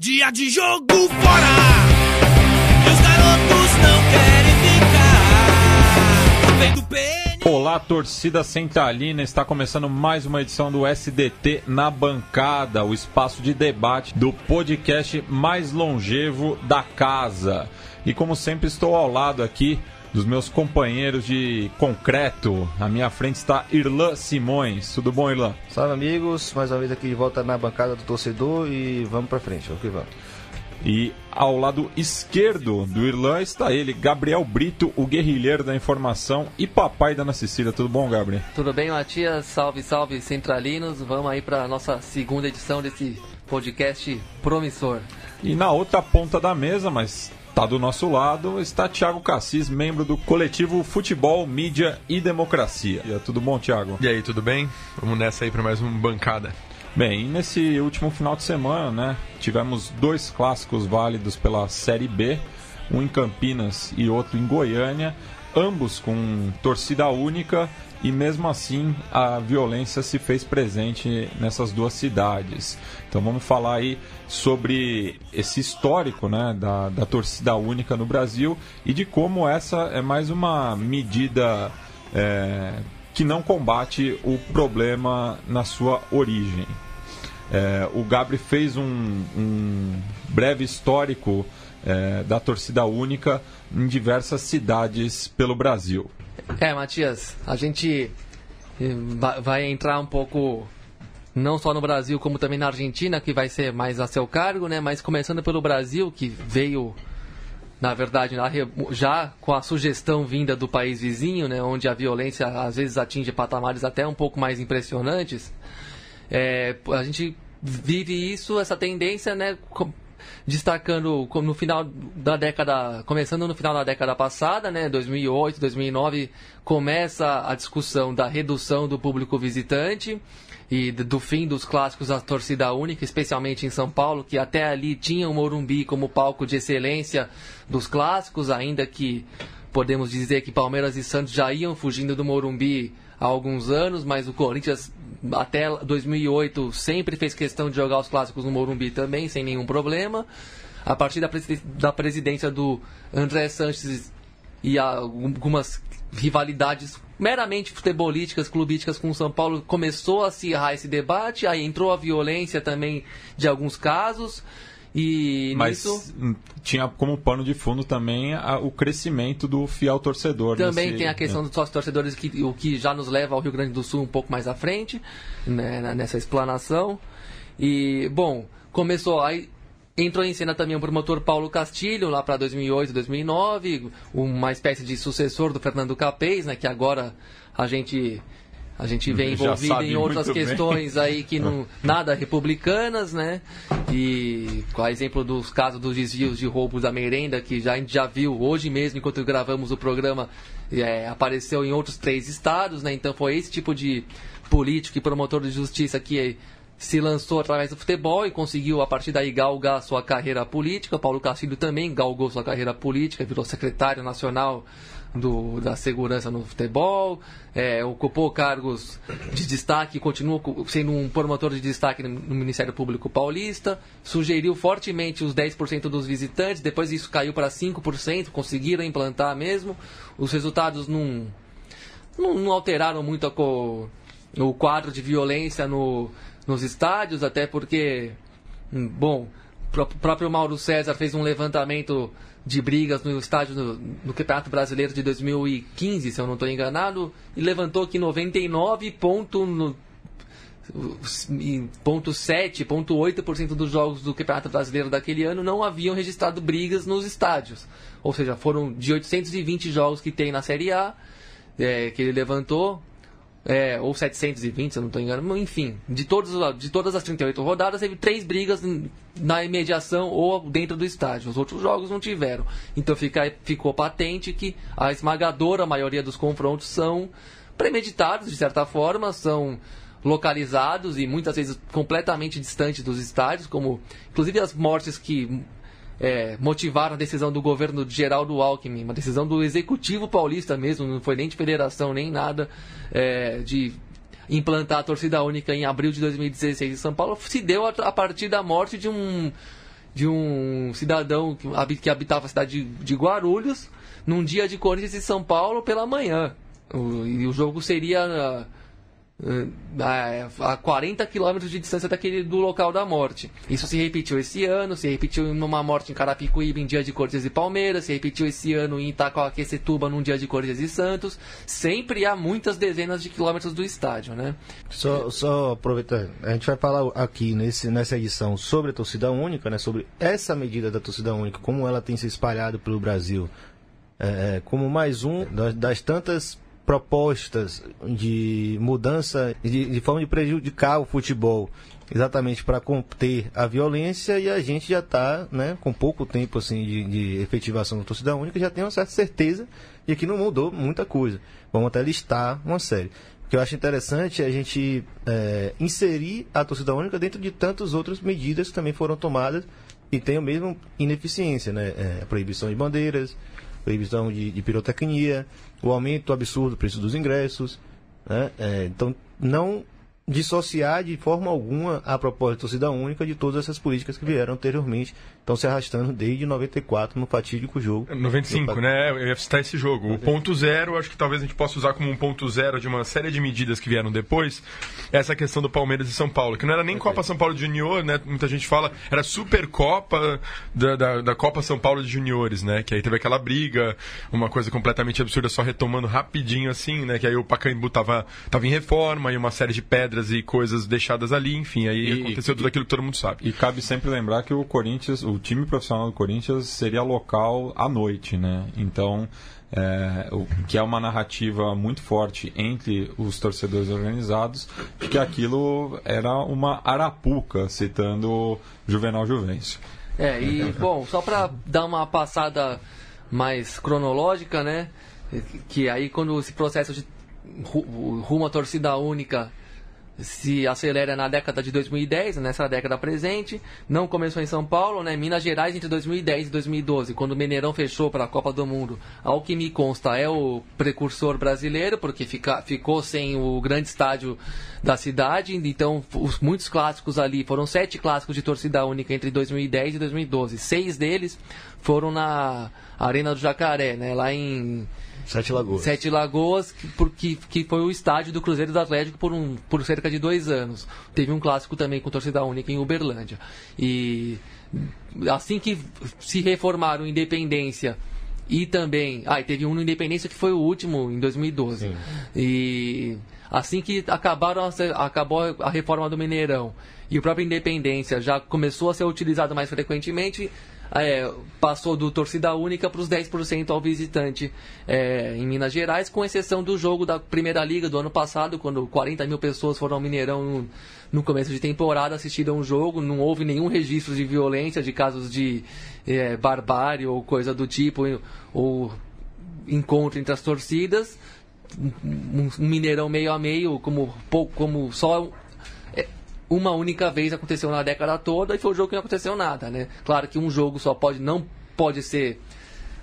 Dia de jogo fora! E os garotos não querem ficar. Vem do PN. Olá, torcida centralina. Está começando mais uma edição do SDT na bancada, o espaço de debate do podcast mais longevo da casa. E como sempre, estou ao lado aqui dos meus companheiros de concreto. À minha frente está Irlan Simões. Tudo bom, Irlan? Salve amigos, mais uma vez aqui de volta na bancada do torcedor e vamos pra frente, vamos que vamos. E ao lado esquerdo do Irlan está ele, Gabriel Brito, o guerrilheiro da informação e papai da Ana Cecília. Tudo bom, Gabriel? Tudo bem, Matias? Salve, salve, centralinos. Vamos aí para nossa segunda edição desse podcast promissor. E na outra ponta da mesa, mas tá do nosso lado, está Thiago Cassis, membro do coletivo Futebol, Mídia e Democracia. Tudo bom, Thiago? E aí, tudo bem? Vamos nessa aí para mais uma bancada. Bem, e nesse último final de semana, né, tivemos dois clássicos válidos pela Série B, um em Campinas e outro em Goiânia, ambos com torcida única e mesmo assim a violência se fez presente nessas duas cidades. Então vamos falar aí sobre esse histórico né, da, da torcida única no Brasil e de como essa é mais uma medida é, que não combate o problema na sua origem. É, o Gabri fez um, um breve histórico é, da torcida única em diversas cidades pelo Brasil. É, Matias, a gente eh, va- vai entrar um pouco não só no Brasil como também na Argentina, que vai ser mais a seu cargo, né? Mas começando pelo Brasil, que veio, na verdade, já com a sugestão vinda do país vizinho, né? Onde a violência às vezes atinge patamares até um pouco mais impressionantes. É, a gente vive isso, essa tendência, né? Destacando no final da década, começando no final da década passada, né, 2008, 2009, começa a discussão da redução do público visitante e do fim dos clássicos da torcida única, especialmente em São Paulo, que até ali tinha o Morumbi como palco de excelência dos clássicos, ainda que podemos dizer que Palmeiras e Santos já iam fugindo do Morumbi há alguns anos, mas o Corinthians até 2008 sempre fez questão de jogar os clássicos no Morumbi também, sem nenhum problema. A partir da, presidência do André Sanches e algumas rivalidades meramente futebolísticas, clubísticas com o São Paulo, começou a acirrar esse debate, aí entrou a violência também de alguns casos. E Mas nisso tinha como pano de fundo também a- o crescimento do fiel torcedor. Também nesse- tem a questão dos sócios torcedores, que, o que já nos leva ao Rio Grande do Sul um pouco mais à frente, né, nessa explanação. E, bom, começou aí. Entrou em cena também o promotor Paulo Castilho, lá para 2008, 2009, uma espécie de sucessor do Fernando Capês, né, que agora a gente a gente vem envolvido em outras bem. questões aí que não nada republicanas, né? E com a exemplo dos casos dos desvios de roubos da merenda, que já, a gente já viu hoje mesmo, enquanto gravamos o programa, é, apareceu em outros três estados, né? Então foi esse tipo de político e promotor de justiça que se lançou através do futebol e conseguiu, a partir daí, galgar sua carreira política. Paulo Castilho também galgou sua carreira política, virou secretário nacional do, da segurança no futebol, é, ocupou cargos de destaque, continua co- sendo um promotor de destaque no Ministério Público Paulista, sugeriu fortemente os 10% dos visitantes, depois isso caiu para 5%, conseguiram implantar mesmo. Os resultados não, não, não alteraram muito a o quadro de violência no, nos estádios, até porque, hum, bom, o pró- próprio Mauro César fez um levantamento de brigas no estádio no, no Campeonato Brasileiro de 2015, se eu não estou enganado, e levantou que 99 ponto no- ponto 7, ponto 8% dos jogos do Campeonato Brasileiro daquele ano não haviam registrado brigas nos estádios. Ou seja, foram de 820 jogos que tem na Série A, é, que ele levantou, é, ou 720, se eu não estou enganando, enfim, de, todos, os- de todas as 38 rodadas, teve três brigas na imediação ou dentro do estádio. Os outros jogos não tiveram. Então fica, ficou patente que a esmagadora maioria dos confrontos são premeditados, de certa forma, são localizados e muitas vezes completamente distantes dos estádios, como inclusive as mortes que é, motivaram a decisão do governo de Geraldo Alckmin, uma decisão do executivo paulista mesmo, não foi nem de federação nem nada, é, de implantar a torcida única em abril de 2016 em São Paulo, se deu a, a partir da morte de um de um cidadão que, que habitava a cidade de, de Guarulhos num dia de Corinthians e São Paulo pela manhã. O- e o jogo seria a 40 quilômetros de distância daquele do local da morte. Isso se repetiu esse ano, se repetiu numa morte em Carapicuíba em dia de Corinthians e Palmeiras, se repetiu esse ano em Itacoaquecetuba num dia de Corinthians e Santos. Sempre há muitas dezenas de quilômetros do estádio, né? Só, só aproveitar, a gente vai falar aqui nesse, nessa edição sobre a torcida única, né, sobre essa medida da torcida única, como ela tem se espalhado pelo Brasil, é, como mais um das, das tantas propostas de mudança, de, de forma de prejudicar o futebol, exatamente para conter a violência, e a gente já está né, com pouco tempo assim, de, de efetivação da torcida única, já tem uma certa certeza de que não mudou muita coisa. Vamos até listar uma série. O que eu acho interessante é a gente é, inserir a torcida única dentro de tantas outras medidas que também foram tomadas e tem a mesma ineficiência, né? É, a proibição de bandeiras, proibição de, de pirotecnia, o aumento absurdo do preço dos ingressos. Né? É, então, não dissociar de forma alguma a proposta de torcida única de todas essas políticas que vieram anteriormente, estão se arrastando desde 94 no fatídico jogo. 95, né? Eu ia citar esse jogo. O ponto zero, acho que talvez a gente possa usar como um ponto zero de uma série de medidas que vieram depois, essa questão do Palmeiras e São Paulo, que não era nem Copa São Paulo de Junior, né? Muita gente fala, era Supercopa da, da, da Copa São Paulo de Juniores, né? Que aí teve aquela briga, uma coisa completamente absurda, só retomando rapidinho assim, né? Que aí o Pacaembu tava, tava em reforma e uma série de pedras e coisas deixadas ali, enfim, aí E- aconteceu tudo aquilo que todo mundo sabe. E cabe sempre lembrar que o Corinthians, o time profissional do Corinthians seria local à noite, né? Então, é, o, que é uma narrativa muito forte entre os torcedores organizados de que aquilo era uma arapuca, citando Juvenal Juvencio. É, e bom, só para dar uma passada mais cronológica, né? Que aí quando esse processo de ru- rumo à torcida única se acelera na década de 2010, nessa década presente. Não começou em São Paulo, né? Minas Gerais entre 2010 e 2012, quando o Mineirão fechou para a Copa do Mundo. Ao que me consta, é o precursor brasileiro, porque fica, ficou sem o grande estádio da cidade. Então, os, muitos clássicos ali, foram sete clássicos de torcida única entre 2010 e 2012. Seis deles foram na Arena do Jacaré, né? Lá em Sete Lagoas. Sete Lagoas, que, porque, que foi o estádio do Cruzeiro do Atlético por, um, por cerca de dois anos. Teve um clássico também com torcida única em Uberlândia. E assim que se reformaram Independência e também. Ah, e teve um no Independência que foi o último em 2012. E assim que acabaram acabou a reforma do Mineirão e o próprio Independência já começou a ser utilizado mais frequentemente, é, passou do torcida única para os 10% ao visitante é, em Minas Gerais, com exceção do jogo da Primeira Liga do ano passado, quando 40 mil pessoas foram ao Mineirão no, no começo de temporada, assistiram um jogo, não houve nenhum registro de violência, de casos de é, barbárie ou coisa do tipo, ou encontro entre as torcidas. Um, Mineirão meio a meio, como, como só uma única vez aconteceu na década toda e foi um jogo que não aconteceu nada, né? Claro que um jogo só pode não pode ser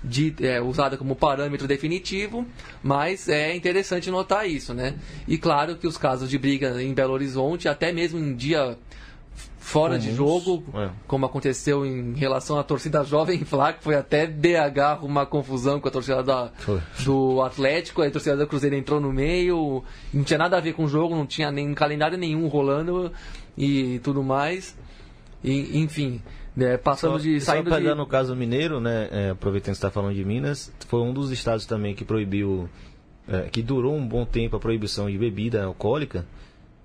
de, é, usado como parâmetro definitivo, mas é interessante notar isso, né? E claro que os casos de briga em Belo Horizonte, até mesmo em dia fora de jogo, é. como aconteceu em relação à torcida jovem Flá, que foi até BH uma confusão com a torcida da, do Atlético, aí a torcida do Cruzeiro entrou no meio, não tinha nada a ver com o jogo, não tinha nem calendário nenhum rolando e tudo mais. E, enfim, né, passamos de Só saindo pegando de o caso mineiro, né, é, aproveitando que você está falando de Minas, foi um dos estados também que proibiu, é, que durou um bom tempo a proibição de bebida alcoólica,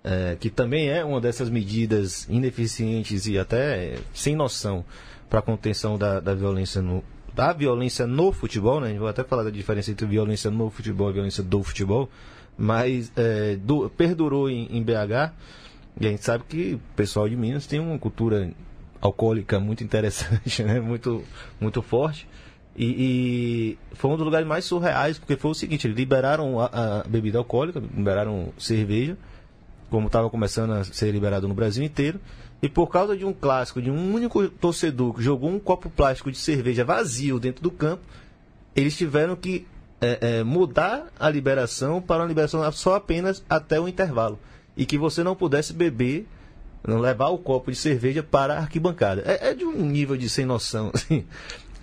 é, que também é uma dessas medidas ineficientes e até sem noção para a contenção da, da violência no da violência no futebol, né? A gente vai até falar da diferença entre violência no futebol e violência do futebol, mas é, do- perdurou em, em BH e a gente sabe que o pessoal de Minas tem uma cultura alcoólica muito interessante, né? Muito, muito forte. E, e foi um dos lugares mais surreais, porque foi o seguinte, liberaram a, a bebida alcoólica, liberaram cerveja, como estava começando a ser liberado no Brasil inteiro. E por causa de um clássico, de um único torcedor que jogou um copo plástico de cerveja vazio dentro do campo, eles tiveram que é, é, mudar a liberação para uma liberação só apenas até o intervalo. E que você não pudesse beber Não levar o copo de cerveja para a arquibancada. É, é de um nível de sem noção, assim.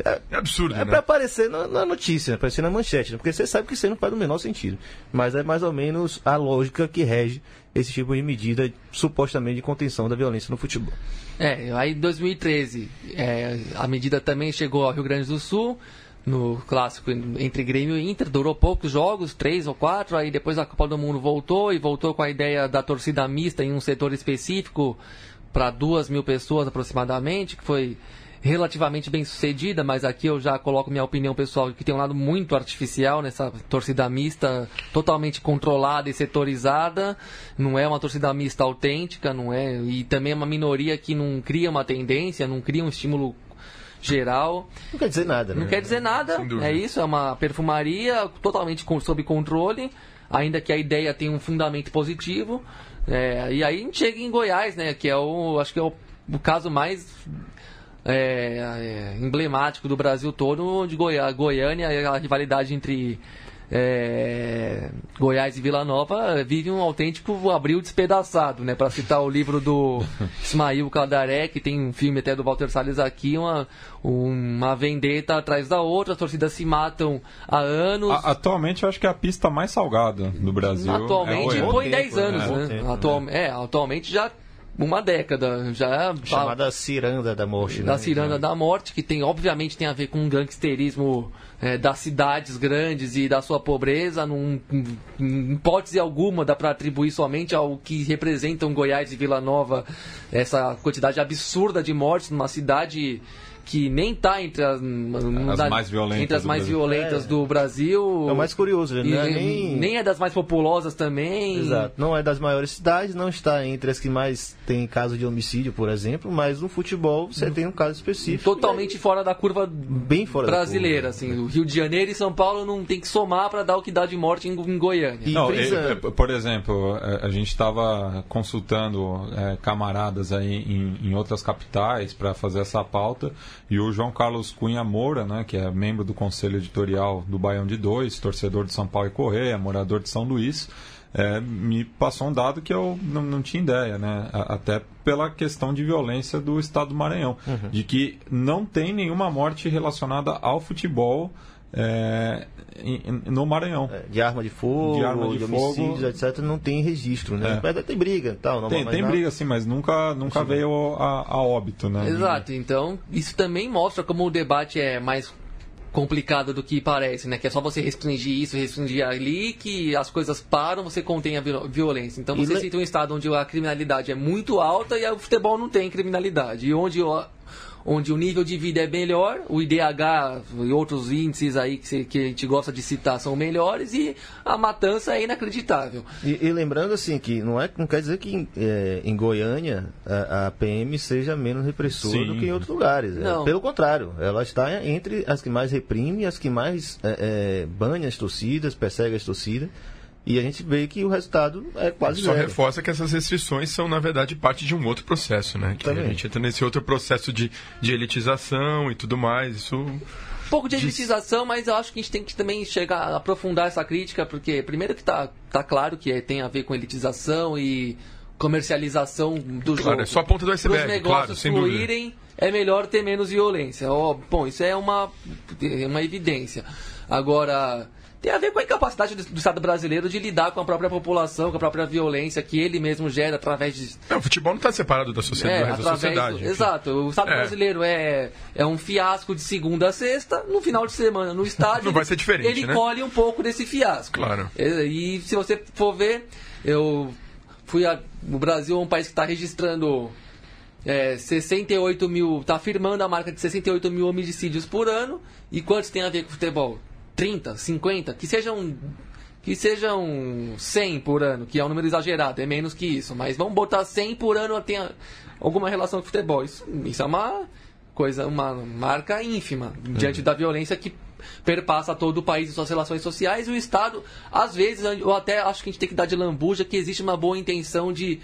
É absurdo, É né? pra aparecer na, na notícia, pra aparecer na manchete, né? porque você sabe que isso não faz o menor sentido. Mas é mais ou menos a lógica que rege esse tipo de medida supostamente de contenção da violência no futebol. É, aí em 2013 é, a medida também chegou ao Rio Grande do Sul, no clássico entre Grêmio e Inter, durou poucos jogos, três ou quatro, aí depois a Copa do Mundo voltou e voltou com a ideia da torcida mista em um setor específico para duas mil pessoas aproximadamente, que foi relativamente bem sucedida, mas aqui eu já coloco minha opinião pessoal que tem um lado muito artificial nessa torcida mista, totalmente controlada e setorizada, não é uma torcida mista autêntica, não é, e também é uma minoria que não cria uma tendência, não cria um estímulo geral. Não quer dizer nada, né? Não quer dizer nada, é isso, é uma perfumaria totalmente com- sob controle, ainda que a ideia tenha um fundamento positivo. É, e aí a gente chega em Goiás, né, que é o, acho que é o, o caso mais é, é, emblemático do Brasil todo, de Goi- Goiânia, a rivalidade entre é, Goiás e Vila Nova vive um autêntico abril despedaçado, né? Para citar o livro do Ismail Cadaré, que tem um filme até do Walter Salles aqui, uma, uma vendetta atrás da outra, as torcidas se matam há anos. A- atualmente eu acho que é a pista mais salgada do Brasil. Atualmente, é foi em tempo, 10 anos, né? né? Bom tempo, Atual- É, atualmente já uma década, já Chamada ciranda da morte, da né? Ciranda da Morte, que tem, obviamente, tem a ver com o gangsterismo é, das cidades grandes e da sua pobreza. Num, em hipótese alguma dá para atribuir somente ao que representam Goiás e Vila Nova essa quantidade absurda de mortes numa cidade que nem está entre as, As mais violentas entre as do mais Brasil. violentas É. do Brasil. É o mais curioso, né? E é nem... nem... é das mais populosas também. Exato. Não é das maiores cidades, não está entre as que mais tem caso de homicídio, por exemplo, mas no futebol você tem um caso específico. Totalmente fora da curva bem fora da brasileira, curva. assim. O Rio de Janeiro e São Paulo não tem que somar para dar o que dá de morte em, em Goiânia. E Não, é, é, por exemplo, é, a gente estava consultando é, camaradas aí em, em outras capitais para fazer essa pauta e o João Carlos Cunha Moura, né, que é membro do conselho editorial do Baião de Dois, torcedor de São Paulo e Correia, morador de São Luís, é, me passou um dado que eu não, não tinha ideia, né? A- Até pela questão de violência do estado do Maranhão, de que não tem nenhuma morte relacionada ao futebol é, no Maranhão. É, De arma de fogo, De arma de homicídios, fogo. etc., não tem registro, né? É. Tem briga e tal. Não, Tem, mas tem briga, sim, mas nunca, nunca veio a, a óbito, né? Exato, então isso também mostra como o debate é mais complicado do que parece, né? Que é só você restringir isso, restringir ali, que as coisas param, você contém a viol- violência. Então E você le- cita um estado onde a criminalidade é muito alta e o futebol não tem criminalidade. E onde o, onde o nível de vida é melhor, o IDH e outros índices aí que, que a gente gosta de citar são melhores e a matança é inacreditável. E, e lembrando assim que não, é, não quer dizer que é, em Goiânia a, a PM seja menos repressora Sim. do que em outros lugares. É, Não. pelo contrário, ela está entre as que mais reprime e as que mais é, é, banha as torcidas, persegue as torcidas. E a gente vê que o resultado é quase Só zero. reforça que essas restrições são, na verdade, parte de um outro processo, né? Que a Também. gente entra nesse outro processo de, de elitização e tudo mais. Isso. Um pouco de elitização, mas eu acho que a gente tem que também chegar a aprofundar essa crítica, porque primeiro que tá, tá claro que é- tem a ver com elitização e comercialização do Claro, jogo. é só a ponta do Para os iceberg, negócios claro, fluírem, é melhor ter menos violência. Ó, bom, isso é uma, é uma evidência. Agora, tem a ver com a incapacidade do, do Estado brasileiro de lidar com a própria população, com a própria violência que ele mesmo gera através de É, o futebol não está separado da sociedade. é, resto da através sociedade do- exato. O Estado É. brasileiro é, é um fiasco de segunda a sexta. No final de semana, no estádio, Não vai ser diferente, ele né? colhe um pouco desse fiasco. Claro. É, E, se você for ver, eu fui a, o Brasil é um país que está registrando é, 68 mil, está afirmando a marca de 68 mil homicídios por ano. E quantos tem a ver com futebol? 30, 50, que sejam que sejam 100 por ano, que é um número exagerado, é menos que isso, mas vamos botar 100 por ano tem alguma relação com futebol. Isso, isso é uma coisa, uma marca ínfima diante da violência que perpassa todo o país e suas relações sociais e o Estado, às vezes, eu até acho que a gente tem que dar de lambuja que existe uma boa intenção de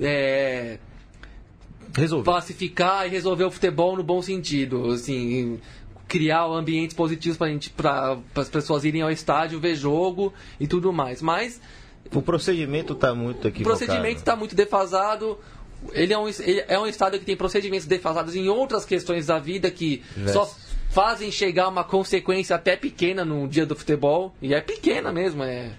é, Resolver. pacificar e resolver o futebol no bom sentido, assim, criar ambientes positivos para gente, para as pessoas irem ao estádio ver jogo e tudo mais. Mas O procedimento está muito o equivocado. procedimento está muito defasado. ele é um, ele é um estado que tem procedimentos defasados em outras questões da vida que só fazem chegar uma consequência até pequena no dia do futebol. E é pequena mesmo, é.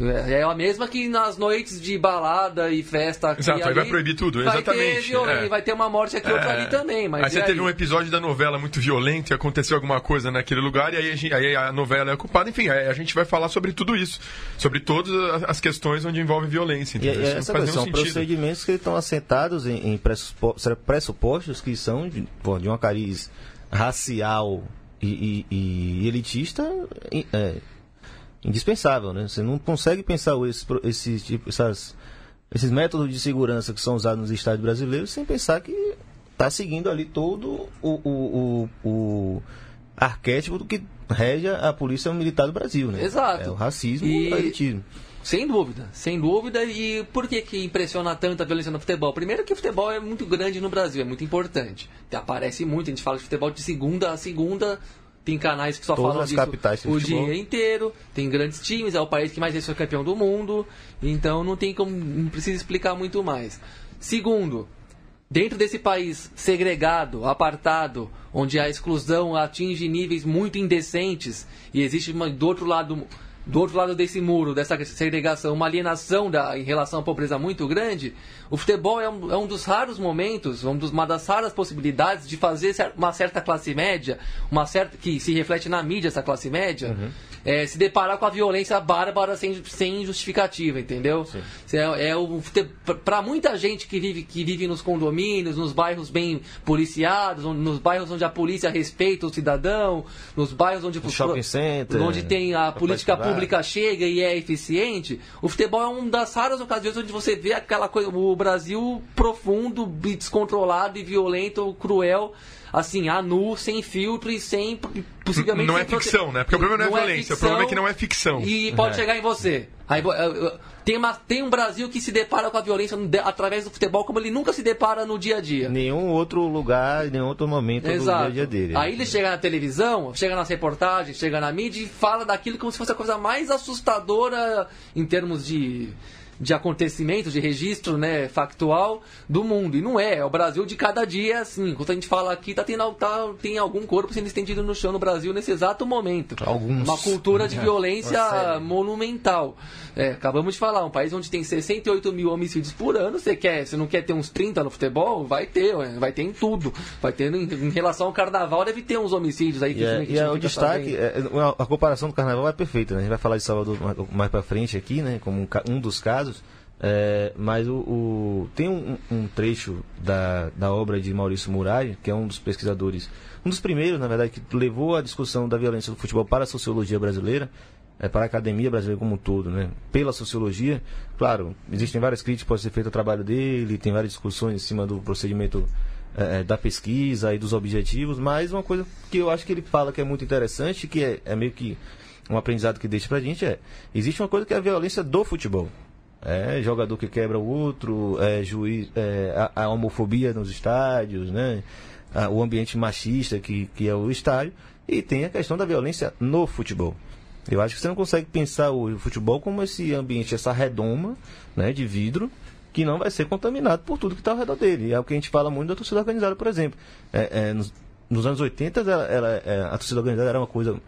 É a mesma que nas noites de balada e festa aqui Exato, aí vai proibir tudo, vai exatamente, Ter violência, é. Vai ter uma morte aqui, outra É. ali também. Mas aí você e teve um episódio da novela muito violento e aconteceu alguma coisa naquele lugar e aí a, gente- aí a novela é culpada. Enfim, aí a gente vai falar sobre tudo isso. Sobre todas as- questões onde envolve violência. E, e essa coisa, são sentido. procedimentos que estão assentados em, em pressupo- pressupostos que são de, de uma cariz racial e, e- e elitista e- é, indispensável, né? Você não consegue pensar esse, pro- esse tipo, essas, esses métodos de segurança que são usados nos estádios brasileiros sem pensar que está seguindo ali todo o, o, o, o arquétipo do que rege a polícia militar do Brasil, né? Exato. É o racismo E- e o elitismo. Sem dúvida, sem dúvida. E por que, que impressiona tanto a violência no futebol? Primeiro que o futebol é muito grande no Brasil, é muito importante. Aparece muito, a gente fala de futebol de segunda a segunda. Tem canais que só Todas falam disso capitais o futebol. dia inteiro. Tem grandes times, é o país que mais vezes foi campeão do mundo. Então não tem como, não precisa explicar muito mais. Segundo, Dentro desse país segregado, apartado, onde a exclusão atinge níveis muito indecentes e existe uma, do outro lado do outro lado desse muro, dessa segregação, uma alienação da, em relação à pobreza muito grande, o futebol é um, é um dos raros momentos, um dos, uma das raras possibilidades de fazer uma certa classe média, uma certa que se reflete na mídia essa classe média, é, se deparar com a violência bárbara sem, sem justificativa, entendeu? É, é o para muita gente que vive que vive nos condomínios, nos bairros bem policiados, nos bairros onde a polícia respeita o cidadão, nos bairros onde No shopping center, onde tem a política pública chega e é eficiente, o futebol é uma das raras ocasiões onde você vê aquela coisa, o Brasil profundo, e descontrolado e violento, cruel, assim, a nu, sem filtro e sem possivelmente Não sem é ficção, né? Porque o problema não é violência, o problema é que não é ficção. E pode É. chegar em você. Aí, tem, uma, tem um Brasil que se depara com a violência através do futebol como ele nunca se depara no dia a dia. nenhum outro lugar, nenhum outro momento do dia Exato. a dia dele. Aí ele chega na televisão, chega nas reportagens, chega na mídia e fala daquilo como se fosse a coisa mais assustadora em termos de, de acontecimento, de registro né, factual do mundo. E não é, é o Brasil de cada dia, assim. Enquanto a gente fala aqui, tá tendo, tá, tem algum corpo sendo estendido no chão no Brasil nesse exato momento. Alguns. Uma cultura de É, violência série. monumental. É, acabamos de falar, um país onde tem 68 mil homicídios por ano, você quer, você não quer ter uns 30 no futebol? Vai ter, vai ter em tudo. Vai ter em, em relação ao carnaval, deve ter uns homicídios aí que E, é, e é o destaque, é, a comparação do carnaval é perfeita, né? A gente vai falar de Salvador mais- mais pra frente aqui, né? Como um, um dos casos. É, mas o, o- tem um, um trecho da, da obra de Maurício Murari, que é um dos pesquisadores, um dos primeiros, na verdade, que levou a discussão da violência do futebol para a sociologia brasileira, é, para a academia brasileira como um todo, né? Pela sociologia, claro, existem várias críticas que podem ser feitas ao trabalho dele, tem várias discussões em cima do procedimento é, da pesquisa e dos objetivos, mas uma coisa que eu acho que ele fala que é muito interessante, que é, é meio que um aprendizado que deixa pra gente é, existe uma coisa que é a violência do futebol. É jogador que quebra o outro, é juiz, é, a, a homofobia nos estádios, né? A- o ambiente machista que, que é o estádio, e tem a questão da violência no futebol. Eu acho que você não consegue pensar o futebol como esse ambiente, essa redoma né, de vidro, que não vai ser contaminado por tudo que está ao redor dele. É o que a gente fala muito da torcida organizada, por exemplo. É, é, nos, nos anos 80, ela, ela- é, a torcida organizada era uma coisa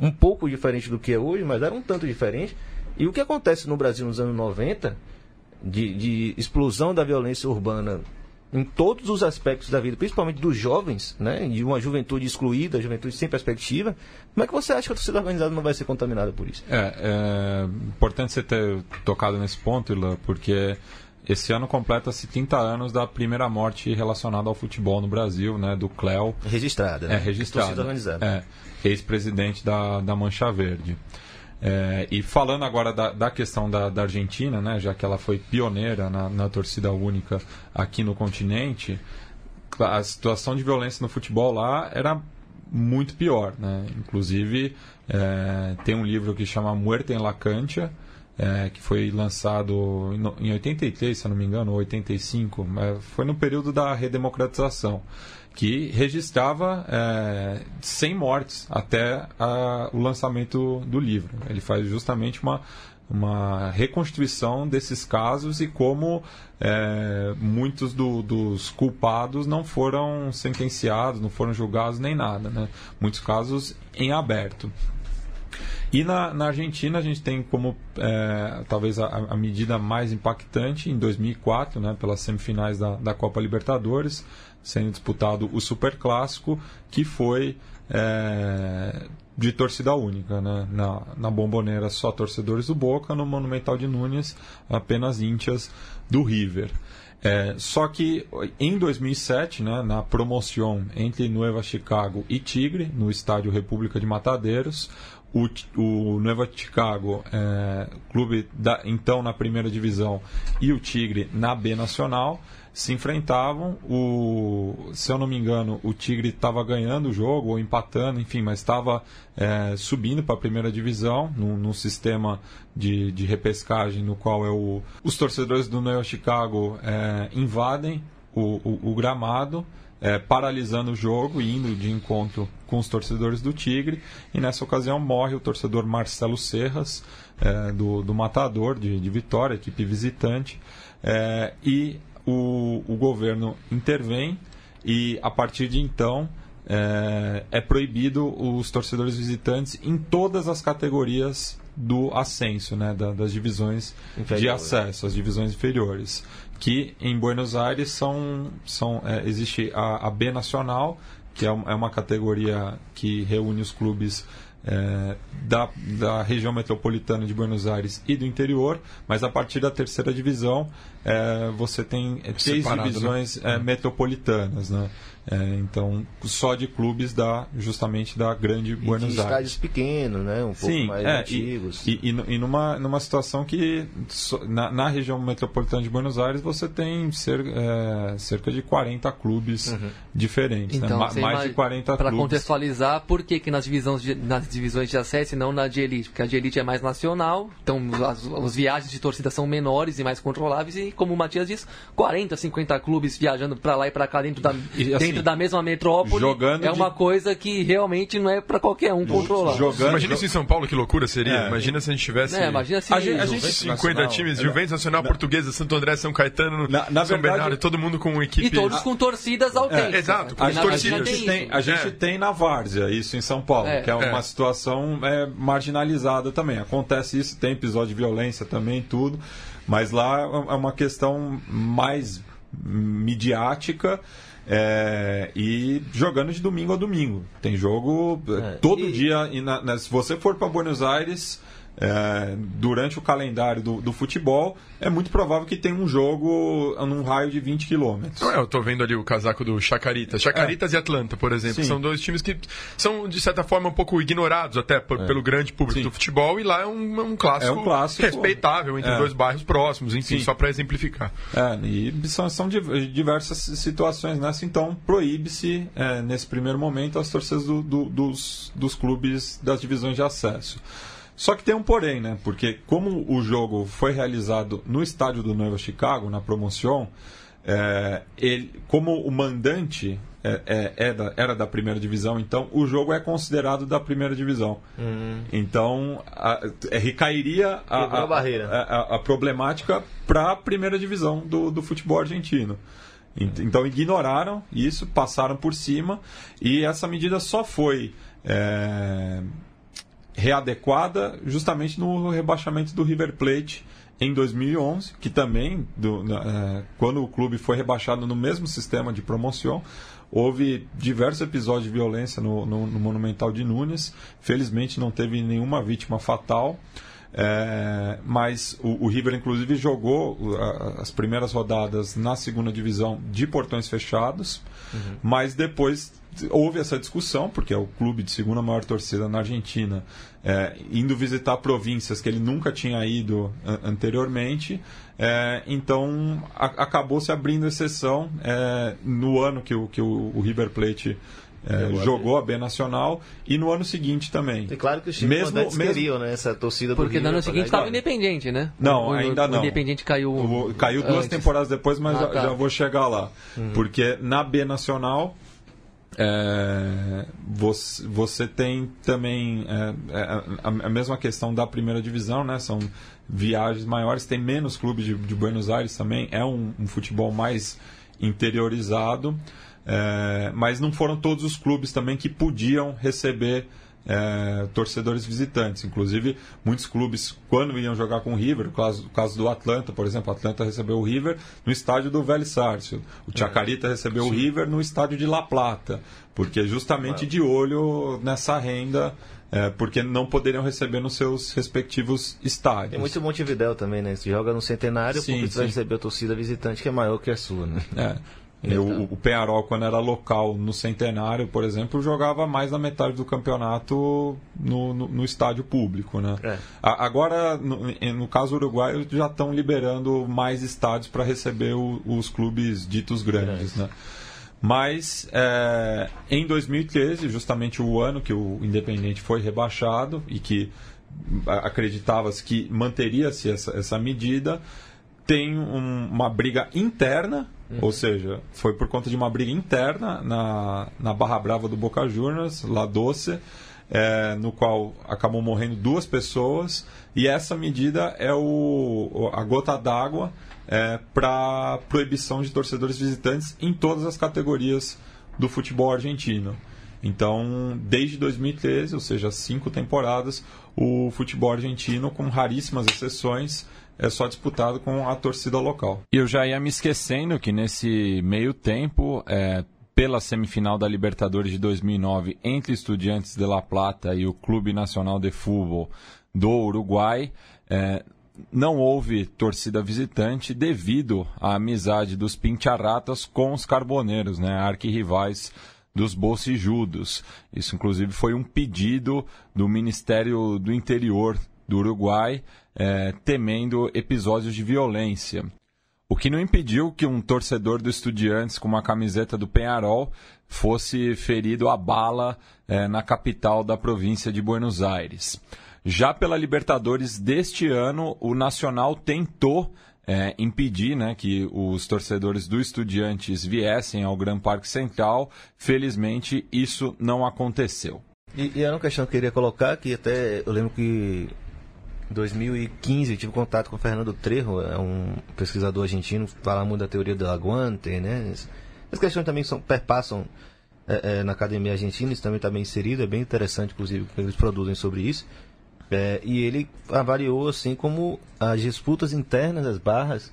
um pouco diferente do que é hoje, mas era um tanto diferente. E o que acontece no Brasil nos anos 90, de, de explosão da violência urbana em todos os aspectos da vida, principalmente dos jovens, né, de uma juventude excluída, juventude sem perspectiva, como é que você acha que a torcida organizada não vai ser contaminada por isso? É, é importante você ter tocado nesse ponto, Ilan, porque esse ano completa-se 30 anos da primeira morte relacionada ao futebol no Brasil, né, do Cléo. Registrada, né? É, registrado. Torcida organizada. É, ex-presidente da, da Mancha Verde. É, e falando agora da, da questão da, da Argentina, né, já que ela foi pioneira na, na torcida única aqui no continente, a situação de violência no futebol lá era muito pior. Né? Inclusive, é, tem um livro que chama Muerte en la é, que foi lançado em no- em 83, se eu não me engano, ou 85, mas foi no período da redemocratização, que registrava é, 100 mortes até a- o lançamento do livro. Ele faz justamente uma, uma reconstituição desses casos e como é, muitos do, dos culpados não foram sentenciados, não foram julgados nem nada. Né? Muitos casos em aberto. E na, na Argentina a gente tem como é, talvez a, a, medida mais impactante em 2004, né, pelas semifinais da, da Copa Libertadores, sendo disputado o Super Clássico, que foi é, de torcida única. Né? Na, na Bomboneira só torcedores do Boca, no Monumental de Núñez apenas íntias do River. É, só que em 2007, né, na promoção entre Nueva Chicago e Tigre, no estádio República de Matadeiros, o, o Nueva Chicago, é, clube da, então na primeira divisão, e o Tigre na B Nacional, se enfrentavam. O, se eu não me engano, o Tigre estava ganhando o jogo, ou empatando, enfim, mas estava é, subindo para a primeira divisão, num, sistema de, de repescagem no qual é o, os torcedores do Nueva Chicago é, invadem o, o, o gramado é, paralisando o jogo indo de encontro com os torcedores do Tigre. E nessa ocasião morre o torcedor Marcelo Serras, é, do, do Matador, de, de Vitória, equipe visitante. É, e o, o governo intervém e a partir de então é, é, proibido os torcedores visitantes em todas as categorias do ascenso, né, da, das divisões Inferior. de acesso, as divisões inferiores que em Buenos Aires são, são é, existe a, a, B Nacional, que é, é uma categoria que reúne os clubes é, da, da região metropolitana de Buenos Aires e do interior, mas a partir da terceira divisão é, você tem três Separado, né? divisões né? metropolitanas, né? É, então, só de clubes da justamente da grande e Buenos de Aires. estádios pequenos, né? Um pouco Sim, mais é, antigos. E, e, e, numa, numa situação que na, na, região metropolitana de Buenos Aires você tem cer, é, cerca de 40 clubes uhum. diferentes. Né? Então, né? Mais de 40 Para clubes. contextualizar, por que, que nas, divisões de, nas divisões de acesso e não na de elite? Porque a de elite é mais nacional, então as, as viagens de torcida são menores e mais controláveis e, como o Matias diz, 40, 50 clubes viajando para lá e para cá dentro da, e, assim, dentro da mesma metrópole jogando é uma de... coisa que realmente não é para qualquer um controlar. Jogando, imagina isso em São Paulo, que loucura seria. É. Imagina se a gente tivesse. É, imagina se a gente, a gente 50 Nacional, times, Juventus Nacional, na, Portuguesa, Santo André, São Caetano, na, na São verdade, Bernardo, todo mundo com equipe. E todos com torcidas é, autênticas. É, exato, com a, torcidas. A gente, tem, a gente é. tem na Várzea isso em São Paulo, é. que é uma situação marginalizada também. Acontece isso, tem episódio de violência também, tudo. Mas lá é uma questão mais midiática. É, e jogando de domingo a domingo. Tem jogo é, todo e... dia. E na, na, se você for para Buenos Aires, é, durante o calendário do, do, futebol, é muito provável que tenha um jogo num raio de 20 quilômetros. É, eu estou vendo ali o casaco do Chacaritas. Chacaritas é. e Atlanta, por exemplo, Sim. são dois times que são, de certa forma, um pouco ignorados até por, é. pelo grande público Sim. do futebol, e lá é um, um, clássico, é um clássico respeitável entre é. dois bairros próximos, enfim, Sim. só para exemplificar. É, e são, são diversas situações nessa, então proíbe-se, é, nesse primeiro momento, as torcidas do, do, dos, dos clubes das divisões de acesso. Só que tem um porém, né? Porque como o jogo foi realizado no estádio do Nova Chicago, na promoção, é, ele, como o mandante é, é, é da, era da primeira divisão, então o jogo é considerado da primeira divisão. Uhum. Então a, é, recairia a, a, a, a problemática para a primeira divisão do, do futebol argentino. Então ignoraram isso, passaram por cima e essa medida só foi é, readequada justamente no rebaixamento do River Plate em 2011, que também, do, é, quando o clube foi rebaixado no mesmo sistema de promoção, houve diversos episódios de violência no, no, no Monumental de Nunes. Felizmente não teve nenhuma vítima fatal. É, mas o, o, River, inclusive, jogou as primeiras rodadas na segunda divisão de portões fechados, uhum. mas depois houve essa discussão, porque é o clube de segunda maior torcida na Argentina, é, indo visitar províncias que ele nunca tinha ido anteriormente. É, então a, acabou se abrindo exceção é, no ano que o, que o, o River Plate é, jogou a B Nacional e no ano seguinte também. É claro que os times mesmo, mesmo... queriam, né? Essa torcida Porque no ano seguinte estava Independente, né? Não, o, ainda o, não. O Independente caiu. O, caiu duas temporadas depois, mas ah, já, tá. já, vou chegar lá. Uhum. Porque na B Nacional é, você, você tem também é, é, a, a mesma questão da primeira divisão, né? São viagens maiores, tem menos clubes de, de Buenos Aires também, é um, um futebol mais interiorizado, é, mas não foram todos os clubes também que podiam receber é, torcedores visitantes. Inclusive, muitos clubes, quando iam jogar com o River, o caso, o caso do Atlanta, por exemplo, o Atlanta recebeu o River no estádio do Velho Sárcio. O Chacarita é. recebeu Sim. o River no estádio de La Plata, porque justamente de olho nessa renda. É, porque não poderiam receber nos seus respectivos estádios. Tem muito Montevidéu também, né? Se joga no Centenário, sim, porque você vai receber a torcida visitante que é maior que a sua, né? É. Eu, então. o Penharol, quando era local no Centenário, por exemplo, jogava mais da metade do campeonato no, no, no estádio público. Né? É. A, agora, no, no, caso uruguaio, já estão liberando mais estádios para receber o, os clubes ditos grandes. Né? Mas é, em 2013, justamente o ano que o Independente foi rebaixado e que acreditava-se que manteria-se essa, essa medida, tem um, uma briga interna Uhum. Ou seja, foi por conta de uma briga interna na, na Barra Brava do Boca Juniors, lá doce, é, no qual acabou morrendo duas pessoas. E essa medida é o, a gota d'água é, para proibição de torcedores visitantes em todas as categorias do futebol argentino. Então, desde 2013, ou seja, cinco temporadas, o futebol argentino, com raríssimas exceções, é só disputado com a torcida local. E eu já ia me esquecendo que nesse meio tempo, é, pela semifinal da Libertadores de 2009 entre Estudiantes de La Plata e o Clube Nacional de Futebol do Uruguai, é, não houve torcida visitante devido à amizade dos Pincharratas com os Carboneiros, né, arquirrivais dos bolsijudos. Isso, inclusive, foi um pedido do Ministério do Interior do Uruguai, é, temendo episódios de violência. O que não impediu que um torcedor do Estudiantes com uma camiseta do Penharol fosse ferido a bala é, na capital da província de Buenos Aires. Já pela Libertadores deste ano, o Nacional tentou é, impedir né, que os torcedores do Estudiantes viessem ao Gran Parque Central. Felizmente, isso não aconteceu. E, e era uma questão que eu queria colocar, que até eu lembro que em 2015 tive contato com o Fernando Trejo, é um pesquisador argentino, fala muito da teoria do aguante, né? As questões também são, perpassam é, é, na academia argentina, isso também está bem inserido, é bem interessante, inclusive, que eles produzem sobre isso. É, e ele avaliou assim como as disputas internas das barras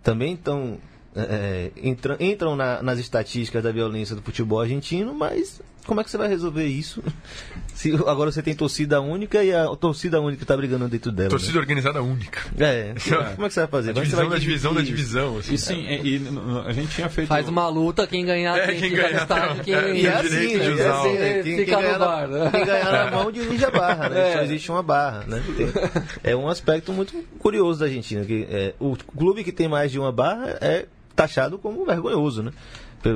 também estão é, é entram, entram na, nas estatísticas da violência do futebol argentino, mas como é que você vai resolver isso? Se agora você tem torcida única e a torcida única está brigando dentro dela. Torcida né? organizada única. É. Como é que você vai fazer? A divisão da divisão da divisão. Assim. E sim, e, e, a gente tinha feito. Faz uma luta, quem ganhar é, quem ganhar estádio, quem é, e é assim, né? É assim, né? Quem, fica quem no bar. Né? Quem ganhar na mão dirige a barra, né? É. Só existe uma barra, né? Tem, é um aspecto muito curioso da Argentina. Que, é, o clube que tem mais de uma barra é taxado como vergonhoso, né?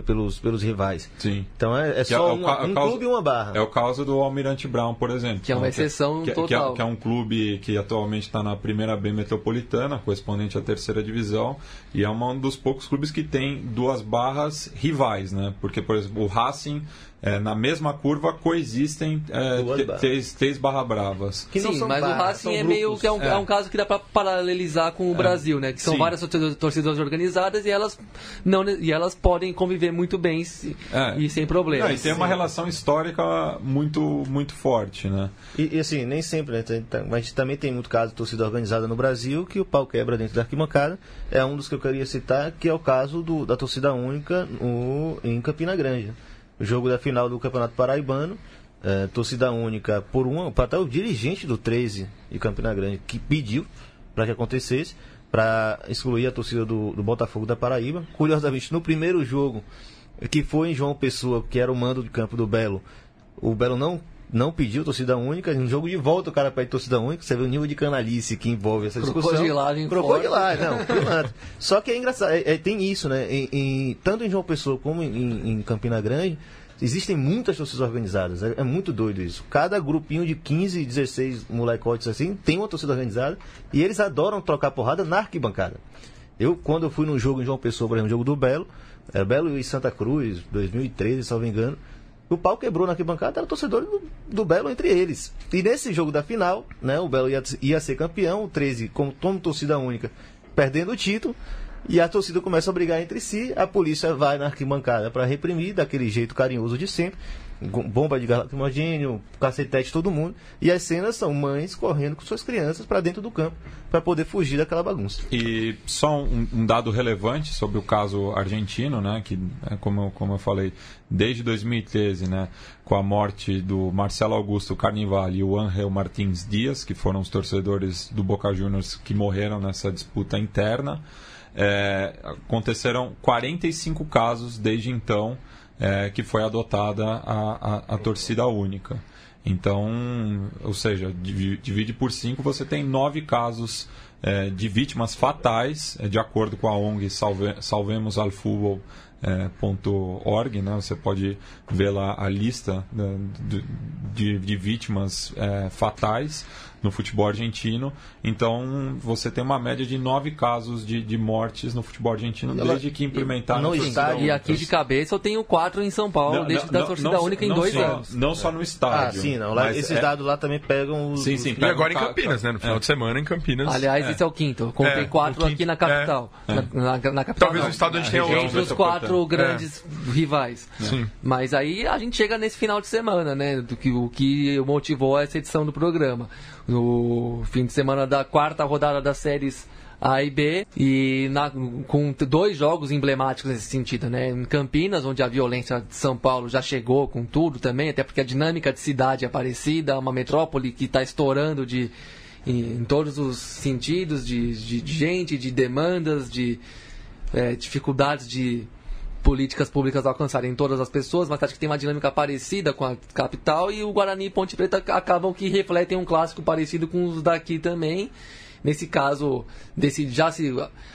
Pelos, pelos rivais. Sim. Então é, é só é um, um clube e uma barra. É o caso do Almirante Brown, por exemplo. Que é uma exceção que, total. Que é, que é, um clube que atualmente está na primeira B metropolitana, correspondente à terceira divisão, e é um dos poucos clubes que tem duas barras rivais, né? Porque, por exemplo, o Racing é, na mesma curva coexistem é, três, três barra bravas. Que Sim, mas barras, o Racing é meio que é um, é. é um, caso que dá para paralelizar com o é. Brasil, né? Que são Sim. várias torcidas organizadas e elas não e elas podem conviver muito bem se, é. e sem problemas. Não, e tem uma relação histórica muito muito forte, né? E, e assim nem sempre, né? mas também tem muito caso de torcida organizada no Brasil que o pau quebra dentro da arquibancada. É um dos que eu queria citar, que é o caso do, da torcida única no, em Campina Grande jogo da final do Campeonato Paraibano. É, torcida única por para até o dirigente do 13 de Campina Grande que pediu para que acontecesse, para excluir a torcida do, do Botafogo da Paraíba. Curiosamente, no primeiro jogo, que foi em João Pessoa, que era o mando de campo do Belo, o Belo não não pediu torcida única, no jogo de volta o cara pede torcida única, você vê o nível de canalice que envolve essa discussão. Crocodilagem Crocodilagem, não, Só que é engraçado, é, é, tem isso, né? Em, em, tanto em João Pessoa como em, em Campina Grande, existem muitas torcidas organizadas. É, é, muito doido isso. Cada grupinho de 15, 16 molecotes assim tem uma torcida organizada e eles adoram trocar porrada na arquibancada. Eu, quando eu fui num jogo em João Pessoa, por exemplo, um jogo do Belo, era Belo e Santa Cruz, 2013, se não me engano, O pau quebrou na arquibancada, era torcedor do, do Belo entre eles. E nesse jogo da final, né, o Belo ia, ia ser campeão, o 13 como, como torcida única, perdendo o título. E a torcida começa a brigar entre si, a polícia vai na arquibancada para reprimir, daquele jeito carinhoso de sempre bomba de gás lacrimogêneo, cacetete, todo mundo. E as cenas são mães correndo com suas crianças para dentro do campo para poder fugir daquela bagunça. E só um, um, dado relevante sobre o caso argentino, né, que, é como, como eu falei, desde 2013, né, com a morte do Marcelo Augusto Carnival e o Angel Martins Dias, que foram os torcedores do Boca Juniors que morreram nessa disputa interna, é, aconteceram 45 casos desde então é, que foi adotada a, a, a, torcida única. Então, ou seja, divide por cinco, você tem nove casos é, de vítimas fatais, é, de acordo com a ONG Salve, Salvemos al Futebol é, .org, né? Você pode ver lá a lista né, de, de, de, vítimas é, fatais no futebol argentino. Então, você tem uma média de nove casos de, de mortes no futebol argentino desde que implementaram no estádio. E aqui de cabeça eu tenho quatro em São Paulo, não, desde não, da torcida não, única em dois só, anos. Não só no estádio. Ah, sim, não. Lá, esses é... dados lá também pegam os. Sim, sim. Pegam e agora em Campinas, né? No final é. de semana em Campinas. Aliás, é. esse é o quinto. Contei é, quatro aqui na capital. É. Na, na, na, capital. Talvez o estado a gente tenha Entre os quatro grandes rivais. Sim. Mas aí a gente chega nesse final de semana, né? Do que, o que motivou essa edição do programa. No fim de semana da quarta rodada das séries a e B, e na, com dois jogos emblemáticos nesse sentido, né? Em Campinas, onde a violência de São Paulo já chegou com tudo também, até porque a dinâmica de cidade é parecida, uma metrópole que está estourando de, em, em, todos os sentidos, de, de, de gente, de demandas, de é, dificuldades de políticas públicas alcançarem todas as pessoas, mas acho que tem uma dinâmica parecida com a capital e o Guarani e Ponte Preta acabam que refletem um clássico parecido com os daqui também. Nesse caso, desse, já se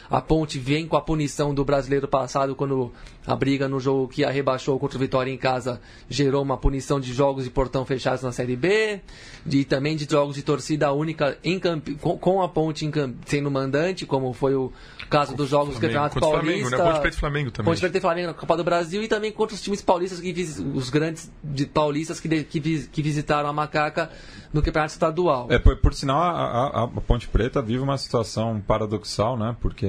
a Ponte vem com a punição do brasileiro passado, quando a briga no jogo que a rebaixou contra o Vitória em casa gerou uma punição de jogos de portão fechados na Série B, de também de jogos de torcida única em camp, com, com a Ponte em camp, sendo mandante, como foi o caso dos jogos do Campeonato Paulista. Flamengo, né? Ponte Preta e Flamengo também. Ponte Preta e Flamengo na Copa do Brasil e também contra os times paulistas, que, os grandes de, paulistas que, que, que visitaram a Macaca no Campeonato Estadual. É, por, por sinal, a, a, a Ponte Preta vive uma situação paradoxal, né? Porque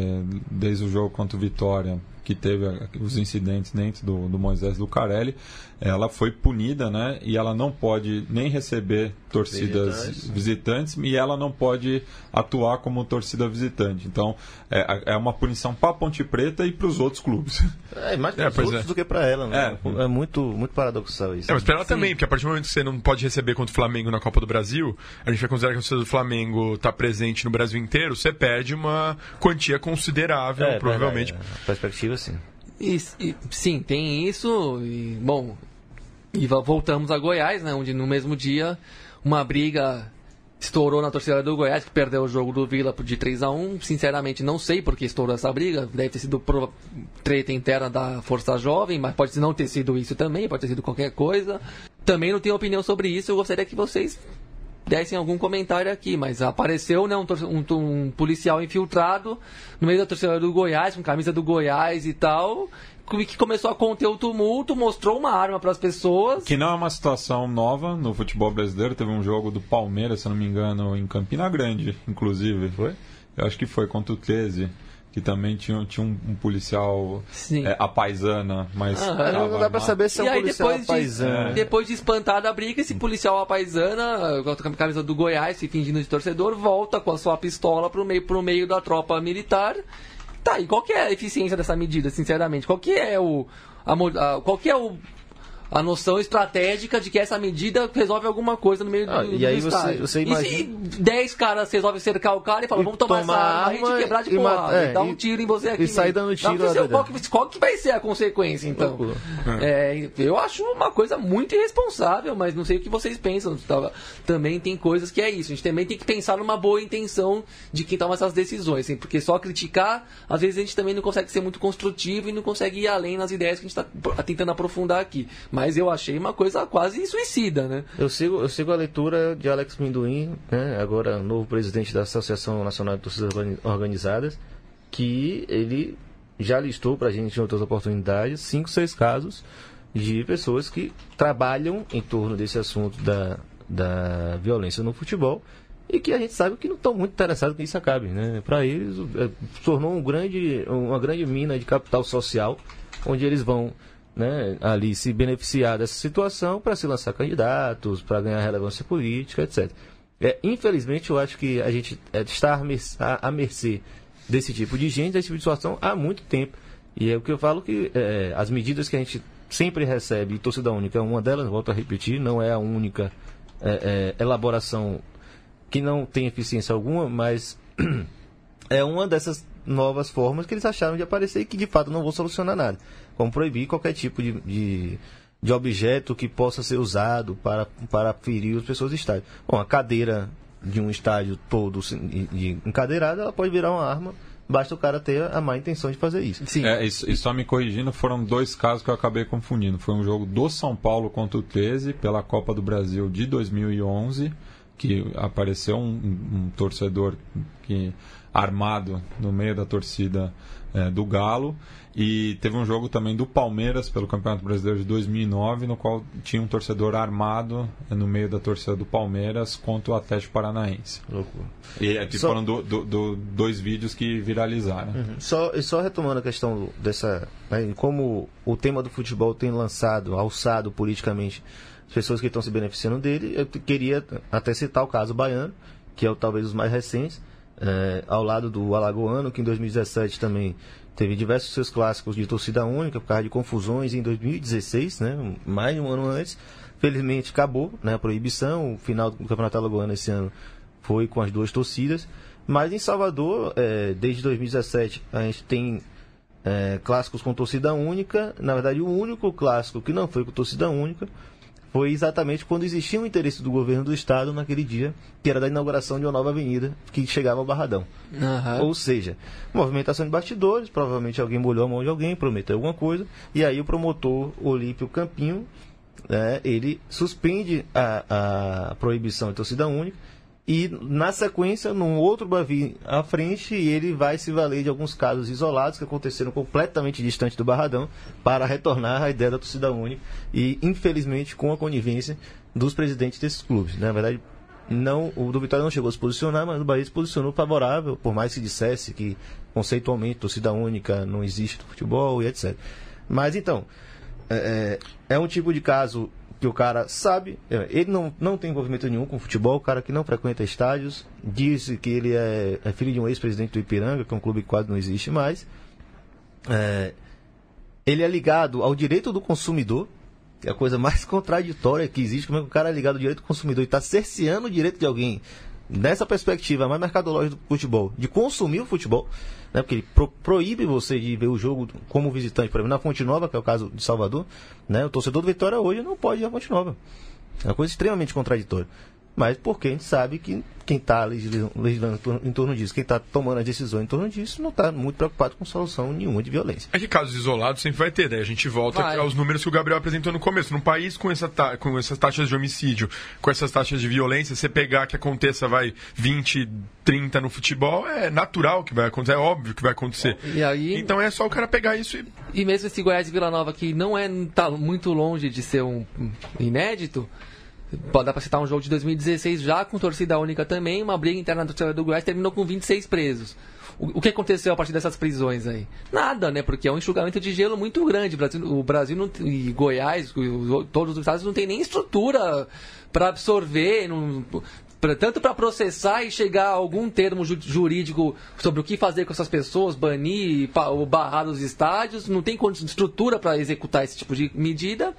desde o jogo contra o Vitória, que teve os incidentes dentro do, do Moisés Lucarelli, ela foi punida, né? E ela não pode nem receber torcidas visitantes, visitantes e ela não pode atuar como torcida visitante. Então, é, é uma punição para a Ponte Preta e para os outros clubes. É, mais para é, os outros é. do que para ela, né? É, é muito, muito paradoxal isso. É, mas para ela Sim. também, porque a partir do momento que você não pode receber contra o Flamengo na Copa do Brasil, a gente vai considerar que a torcida do Flamengo está presente no Brasil inteiro, você perde uma quantia considerável, é, provavelmente. Verdade, é. perspectiva, sim. E, e, sim, tem isso. E, bom, e voltamos a Goiás, né, onde no mesmo dia uma briga estourou na torcida do Goiás, que perdeu o jogo do Vila de 3 a 1 Sinceramente, não sei porque estourou essa briga. Deve ter sido treta interna da Força Jovem, mas pode não ter sido isso também, pode ter sido qualquer coisa. Também não tenho opinião sobre isso. Eu gostaria que vocês dessem algum comentário aqui, mas apareceu né, um, um, um policial infiltrado no meio da torcida do Goiás, com camisa do Goiás e tal, que começou a conter o tumulto, mostrou uma arma para as pessoas. Que não é uma situação nova no futebol brasileiro. Teve um jogo do Palmeiras, se não me engano, em Campina Grande, inclusive. Foi? Eu acho que foi contra o 13 que também tinha, tinha um, um policial é, apaisana, mas. Ah, não dá pra saber se é um policial depois apaisana. De, depois de espantar da briga, esse policial apaisana, com a camisa do Goiás, se fingindo de torcedor, volta com a sua pistola pro meio, pro meio da tropa militar Tá, e qual que é a eficiência dessa medida, sinceramente? Qual que é o. A, a, qual que é o a noção estratégica de que essa medida resolve alguma coisa no meio ah, do, e aí você, você imagina... E se 10 caras resolvem cercar o cara e falam, vamos tomar, tomar essa arma, e quebrar de porrada, é, dar um tiro em você aqui. E sair dando tiro. Não, qual, que, qual que vai ser a consequência, então? É, eu acho uma coisa muito irresponsável, mas não sei o que vocês pensam. Também tem coisas que é isso. A gente também tem que pensar numa boa intenção de quem toma essas decisões, assim, porque só criticar, às vezes a gente também não consegue ser muito construtivo e não consegue ir além nas ideias que a gente está tentando aprofundar aqui. Mas mas eu achei uma coisa quase suicida, né? Eu sigo, eu sigo a leitura de Alex Minduim, né, agora novo presidente da Associação Nacional de Torcidas Organizadas, que ele já listou para a gente em outras oportunidades cinco, seis casos de pessoas que trabalham em torno desse assunto da, da violência no futebol e que a gente sabe que não estão muito interessados que isso acabe. Né? Para eles, é, tornou um grande, uma grande mina de capital social, onde eles vão né, ali se beneficiar dessa situação para se lançar candidatos, para ganhar relevância política, etc. É, infelizmente, eu acho que a gente é, está à mercê desse tipo de gente, desse tipo de situação há muito tempo. E é o que eu falo que é, as medidas que a gente sempre recebe, e torcida única é uma delas, volto a repetir, não é a única é, é, elaboração que não tem eficiência alguma, mas é uma dessas novas formas que eles acharam de aparecer e que de fato não vão solucionar nada. Como proibir qualquer tipo de, de, de objeto que possa ser usado para, para ferir as pessoas do estádio. Bom, a cadeira de um estádio todo encadeirada, ela pode virar uma arma basta o cara ter a má intenção de fazer isso. Sim. É, e, e, só me corrigindo, foram dois casos que eu acabei confundindo. Foi um jogo do São Paulo contra o 13 pela Copa do Brasil de 2011 que apareceu um, um torcedor que armado no meio da torcida é, do Galo e teve um jogo também do Palmeiras pelo Campeonato Brasileiro de 2009 no qual tinha um torcedor armado é, no meio da torcida do Palmeiras contra o Atlético Paranaense Loucura. e aqui só... foram do, do, do, dois vídeos que viralizaram uhum. só, só retomando a questão dessa né, como o tema do futebol tem lançado alçado politicamente pessoas que estão se beneficiando dele. Eu queria até citar o caso baiano, que é o, talvez os mais recentes, é, ao lado do Alagoano, que em 2017 também teve diversos seus clássicos de torcida única por causa de confusões em 2016, né, mais de um ano antes. Felizmente acabou né, a proibição, o final do Campeonato Alagoano esse ano foi com as duas torcidas. Mas em Salvador, é, desde 2017, a gente tem é, clássicos com torcida única. Na verdade, o único clássico que não foi com torcida única foi exatamente quando existia um interesse do governo do estado naquele dia, que era da inauguração de uma nova avenida que chegava ao Barradão. Uhum. Ou seja, movimentação de bastidores, provavelmente alguém molhou a mão de alguém, prometeu alguma coisa, e aí o promotor Olímpio Campinho, né, ele suspende a, a proibição de torcida única e na sequência, num outro Bavi à frente, ele vai se valer de alguns casos isolados que aconteceram completamente distante do Barradão para retornar à ideia da torcida única e, infelizmente, com a conivência dos presidentes desses clubes. Na verdade, não, o do Vitória não chegou a se posicionar, mas o Bahia se posicionou favorável, por mais que dissesse que conceitualmente torcida única não existe no futebol e etc. Mas então, é, é, é um tipo de caso que o cara sabe, é, ele não, não tem envolvimento nenhum com futebol, o cara que não frequenta estádios, disse que ele é, é filho de um ex-presidente do Ipiranga, que é um clube que quase não existe mais. É, ele é ligado ao direito do consumidor, que é a coisa mais contraditória que existe, como é que o cara é ligado ao direito do consumidor e está cerceando o direito de alguém nessa perspectiva mais mercadológica do futebol, de consumir o futebol, né, porque ele pro, proíbe você de ver o jogo como visitante, por exemplo, na Fonte Nova, que é o caso de Salvador, né, o torcedor do Vitória hoje não pode ir à Fonte Nova. É uma coisa extremamente contraditória mas porque a gente sabe que quem está legislando em torno disso, quem está tomando a decisão em torno disso, não está muito preocupado com solução nenhuma de violência. É que casos isolados sempre vai ter, né? A gente volta vai. aos números que o Gabriel apresentou no começo. Num país com, essa com essas taxas de homicídio, com essas taxas de violência, você pegar que aconteça, vai 20, 30 no futebol, é natural que vai acontecer, é óbvio que vai acontecer. Aí... Então é só o cara pegar isso e. E mesmo esse Goiás e Vila Nova, que não é tá muito longe de ser um inédito Dar para citar um jogo de 2016 já com torcida única também, uma briga interna do torcida do Goiás terminou com 26 presos. O, o, que aconteceu a partir dessas prisões aí? Nada, né? Porque é um enxugamento de gelo muito grande. O Brasil, o Brasil não, e Goiás, todos os estados não tem nem estrutura para absorver, não, pra, tanto para processar e chegar a algum termo ju, jurídico sobre o que fazer com essas pessoas, banir ou barrar os estádios, não tem estrutura para executar esse tipo de medida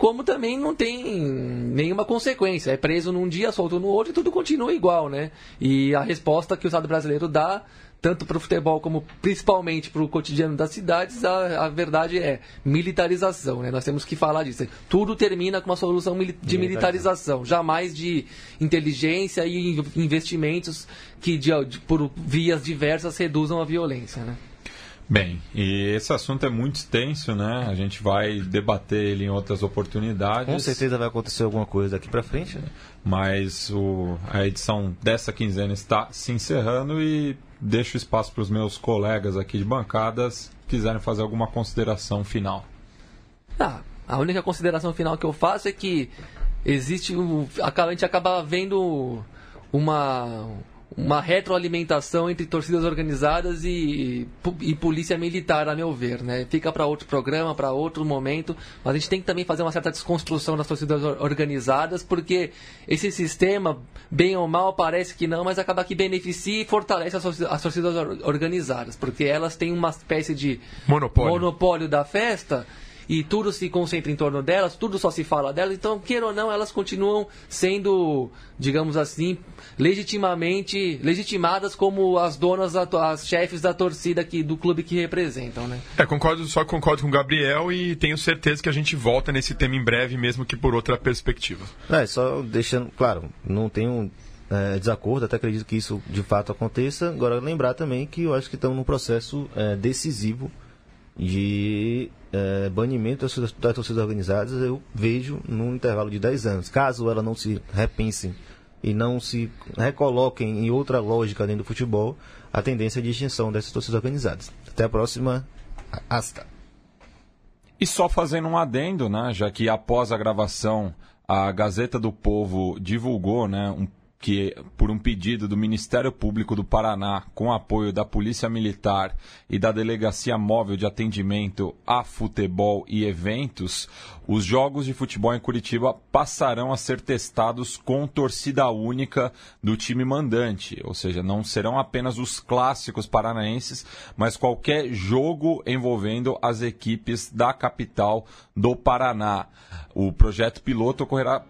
como também não tem nenhuma consequência. É preso num dia, solto no outro e tudo continua igual, né? E a resposta que o Estado brasileiro dá, tanto para o futebol como principalmente para o cotidiano das cidades, a, a, verdade é militarização, né? Nós temos que falar disso. Tudo termina com uma solução de militarização, jamais de inteligência e investimentos que de, de, por vias diversas reduzam a violência, né? Bem, e esse assunto é muito extenso, né? A gente vai debater ele em outras oportunidades. Com certeza vai acontecer alguma coisa daqui para frente. Né? Mas o, a edição dessa quinzena está se encerrando e deixo espaço para os meus colegas aqui de bancadas quiserem fazer alguma consideração final. Ah, A única consideração final que eu faço é que existe um, a gente acaba vendo uma uma retroalimentação entre torcidas organizadas e, e, polícia militar, a meu ver. Né? Fica para outro programa, para outro momento, mas a gente tem que também fazer uma certa desconstrução das torcidas organizadas, porque esse sistema, bem ou mal, parece que não, mas acaba que beneficia e fortalece as torcidas organizadas, porque elas têm uma espécie de monopólio, monopólio da festa e tudo se concentra em torno delas, tudo só se fala delas, então, queira ou não, elas continuam sendo, digamos assim, legitimamente, legitimadas como as donas, as chefes da torcida que, do clube que representam, né? É, concordo, só concordo com o Gabriel e tenho certeza que a gente volta nesse tema em breve, mesmo que por outra perspectiva. É, só deixando, claro, não tenho é, desacordo, até acredito que isso de fato aconteça. Agora, lembrar também que eu acho que estamos num processo é, decisivo de é, banimento das torcidas organizadas, eu vejo num intervalo de 10 anos. Caso ela não se repensem e não se recoloquem em outra lógica dentro do futebol, a tendência é de extinção dessas torcidas organizadas. Até a próxima. Hasta. E só fazendo um adendo, né, já que após a gravação a Gazeta do Povo divulgou né, um que, por um pedido do Ministério Público do Paraná, com apoio da Polícia Militar e da Delegacia Móvel de Atendimento a Futebol e Eventos, os jogos de futebol em Curitiba passarão a ser testados com torcida única do time mandante, ou seja, não serão apenas os clássicos paranaenses, mas qualquer jogo envolvendo as equipes da capital do Paraná. O projeto piloto ocorrerá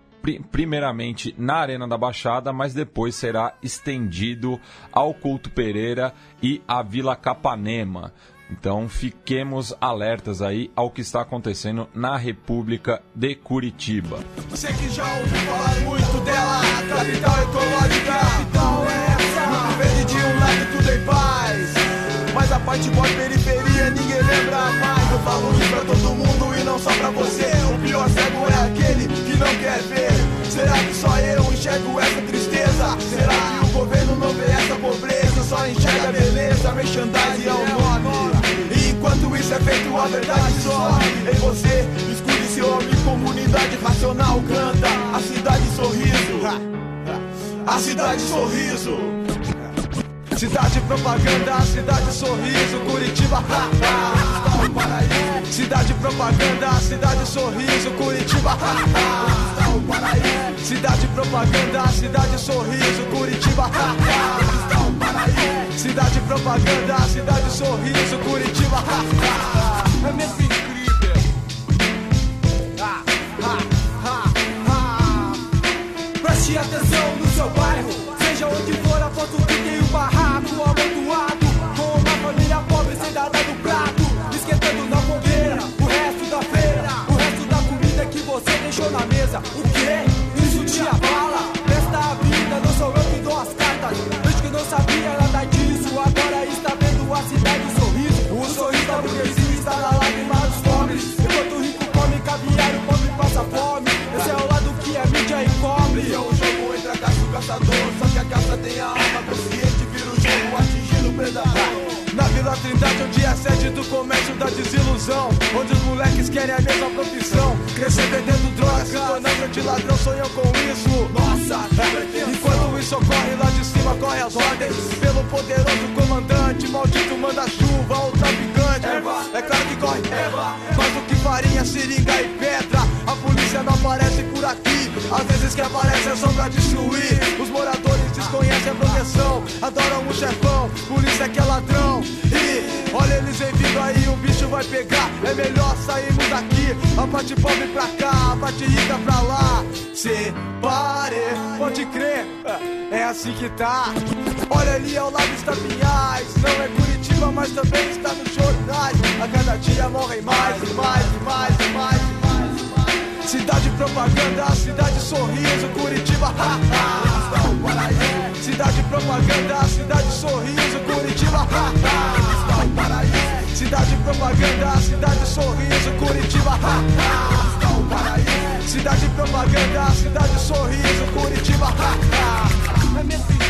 primeiramente na Arena da Baixada, mas depois será estendido ao Couto Pereira e à Vila Capanema. Então fiquemos alertas aí ao que está acontecendo na República de Curitiba. Você que já ouviu falar muito dela, capital ecológica, capital é essa. Muito verde de um lado tudo em paz. Mas a parte boa periferia ninguém lembra mais. Eu falo isso pra todo mundo e não só pra você. O pior cego é aquele que não quer ver. Só eu enxergo essa tristeza? Será que o governo não vê essa pobreza? Só enxerga a beleza, merchandising é o nome. E enquanto isso é feito, a verdade some. Em você, escute esse homem, comunidade racional canta. A cidade sorriso. A cidade sorriso. Cidade propaganda, cidade sorriso, Curitiba, ha, ha, o paraíso. Cidade propaganda, cidade sorriso, Curitiba, ha, Cidade propaganda, cidade sorriso, Curitiba, ha, ha, o paraíso. Cidade propaganda, cidade sorriso, Curitiba, ha, ha. É mesmo incrível. Ha, ha, ha, ha. Preste atenção no seu bairro, seja onde for a foto que deixou na comércio da desilusão. Onde os moleques querem a mesma profissão. Crescer vendendo drogas, se tornando de ladrão, sonham com isso. Nossa, enquanto isso ocorre lá de cima, corre as ordens. Pelo poderoso comandante, maldito manda-chuva, o traficante. É claro que corre, mas o que farinha, seringa e pedra. A polícia não aparece por aqui. Às vezes que aparece é só pra destruir. Vai pegar. É melhor sairmos daqui. A parte pobre pra cá, a parte rica pra lá. Separe, pode crer, é assim que tá. Olha ali ao lado está Pinhais. Não é Curitiba, mas também está nos jornais. A cada dia morrem mais e mais e mais e mais e mais. Cidade propaganda, cidade sorriso, Curitiba, ha, ha. Cidade propaganda, cidade sorriso, Curitiba, ha, ha. Cidade propaganda, cidade sorriso, Curitiba, ha, ha. Cidade propaganda, cidade sorriso, Curitiba, ha, ha. É.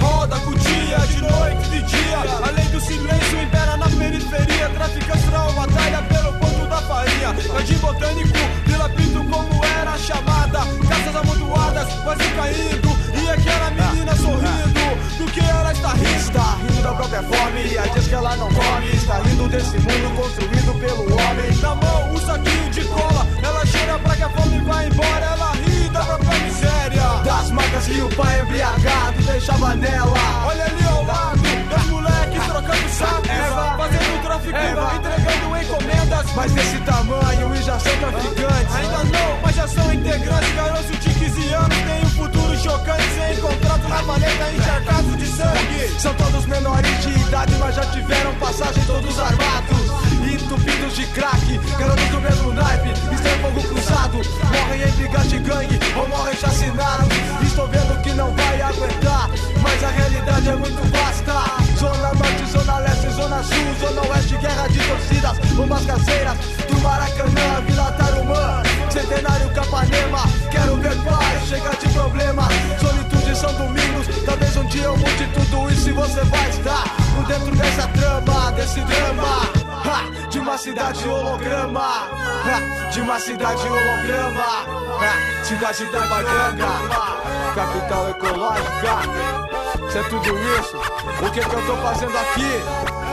Roda com dia, de noite, de dia. Além do silêncio, impera na periferia. Traficantes na batalha pelo ponto da farinha. Jardim Botânico, Vila Pinto, como era chamada. Casas amontoadas, quase caindo. E aquela menina sorrindo. Está rindo? Está rindo da própria fome. E a diz que ela não come. Está rindo desse mundo construído pelo homem. Na mão, um saquinho de cola. Ela cheira pra que a fome vá embora. Ela ri da própria miséria. Das marcas que o pai embriagado deixava nela. Olha ali ao lado, dois moleques trocando saco. Fazendo tráfico, entregando encomendas. Mas desse tamanho e já são traficantes. Ainda não, mas já são integrantes. Garotos menores de idade, mas já tiveram passagem todos armados. Entupidos de crack, garotos do mesmo naipe. Estão fogo cruzado, morrem em brigas de gangue ou morrem chacinados. Estou vendo que não vai aguentar, mas a realidade é muito vasta. Zona Norte, Zona Leste, Zona Sul, Zona Oeste, guerra de torcidas, bombas caseiras dia eu mude tudo isso e você vai estar por dentro dessa trama, desse drama. Ha, de uma cidade holograma, ha, de uma cidade holograma, ha, cidade da Baganga, capital ecológica. Se é tudo isso, o que, que eu tô fazendo aqui?